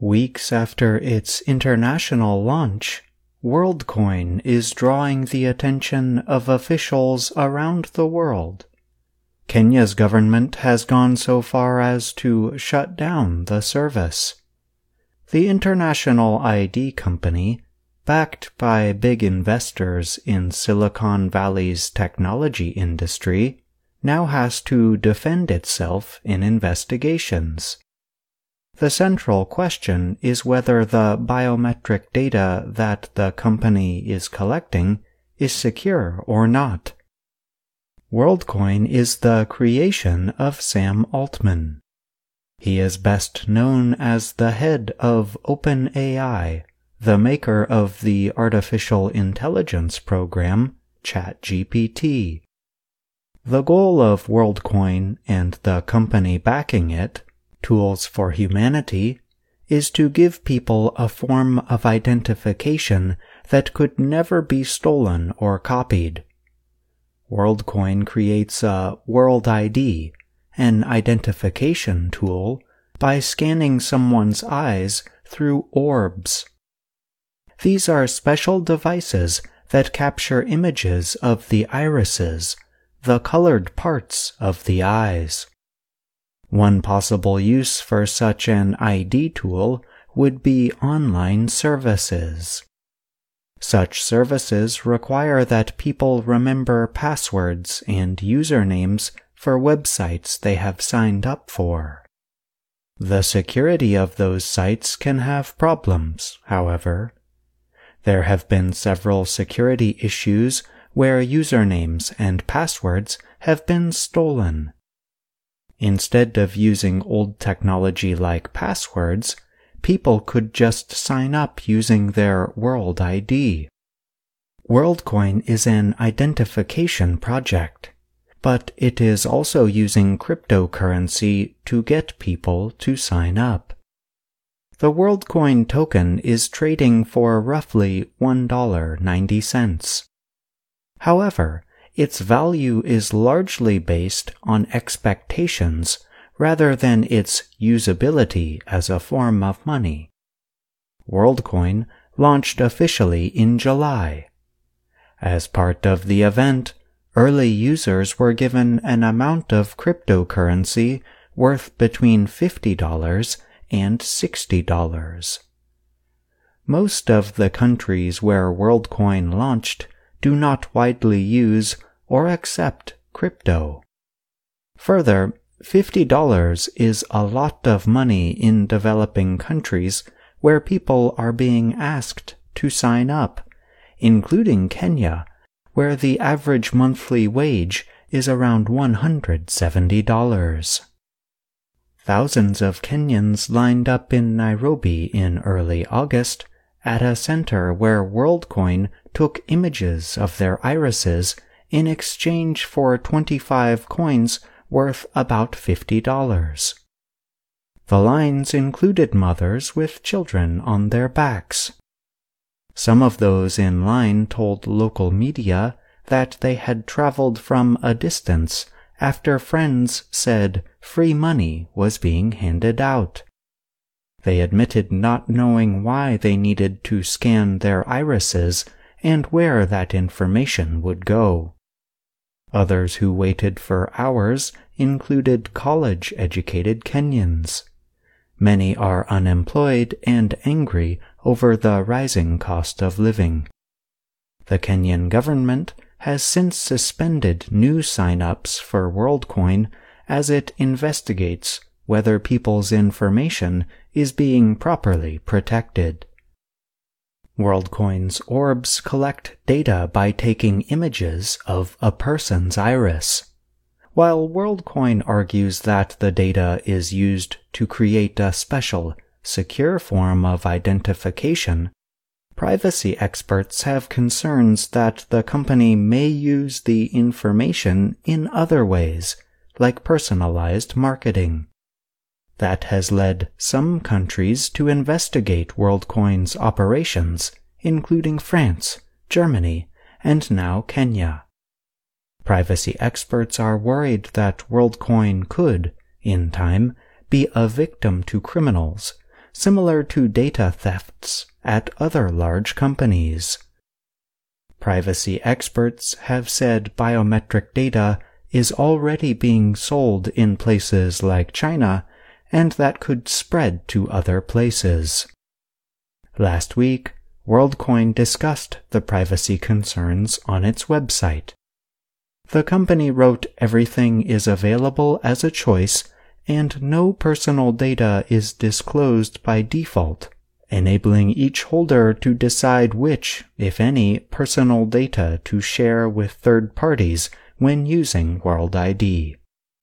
Weeks after its international launch, WorldCoin is drawing the attention of officials around the world. Kenya's government has gone so far as to shut down the service. The International ID Company, backed by big investors in Silicon Valley's technology industry, now has to defend itself in investigations. The central question is whether the biometric data that the company is collecting is secure or not. WorldCoin is the creation of Sam Altman. He is best known as the head of OpenAI, the maker of the artificial intelligence program ChatGPT. The goal of WorldCoin and the company backing it Tools for Humanity, is to give people a form of identification that could never be stolen or copied. WorldCoin creates a World ID, an identification tool, by scanning someone's eyes through orbs. These are special devices that capture images of the irises, the colored parts of the eyes. One possible use for such an ID tool would be online services. Such services require that people remember passwords and usernames for websites they have signed up for. The security of those sites can have problems, however. There have been several security issues where usernames and passwords have been stolen Instead of using old technology like passwords, people could just sign up using their World ID. WorldCoin is an identification project, but it is also using cryptocurrency to get people to sign up. The WorldCoin token is trading for roughly $1.90. However, its value is largely based on expectations rather than its usability as a form of money. WorldCoin launched officially in July. As part of the event, early users were given an amount of cryptocurrency worth between $50 and $60. Most of the countries where WorldCoin launched do not widely use or accept crypto. Further, $50 is a lot of money in developing countries where people are being asked to sign up, including Kenya, where the average monthly wage is around $170. Thousands of Kenyans lined up in Nairobi in early August at a center where WorldCoin took images of their irises in exchange for 25 coins worth about $50. The lines included mothers with children on their backs. Some of those in line told local media that they had traveled from a distance after friends said free money was being handed out. They admitted not knowing why they needed to scan their irises and where that information would go. Others who waited for hours included college educated Kenyans. Many are unemployed and angry over the rising cost of living. The Kenyan government has since suspended new sign-ups for WorldCoin as it investigates whether people's information is being properly protected. WorldCoin's orbs collect data by taking images of a person's iris. While WorldCoin argues that the data is used to create a special, secure form of identification, privacy experts have concerns that the company may use the information in other ways, like personalized marketing. That has led some countries to investigate WorldCoin's operations, including France, Germany, and now Kenya. Privacy experts are worried that WorldCoin could, in time, be a victim to criminals, similar to data thefts at other large companies. Privacy experts have said biometric data is already being sold in places like China and that could spread to other places. Last week, WorldCoin discussed the privacy concerns on its website. The company wrote everything is available as a choice and no personal data is disclosed by default enabling each holder to decide which, if any, personal data to share with third parties when using World ID.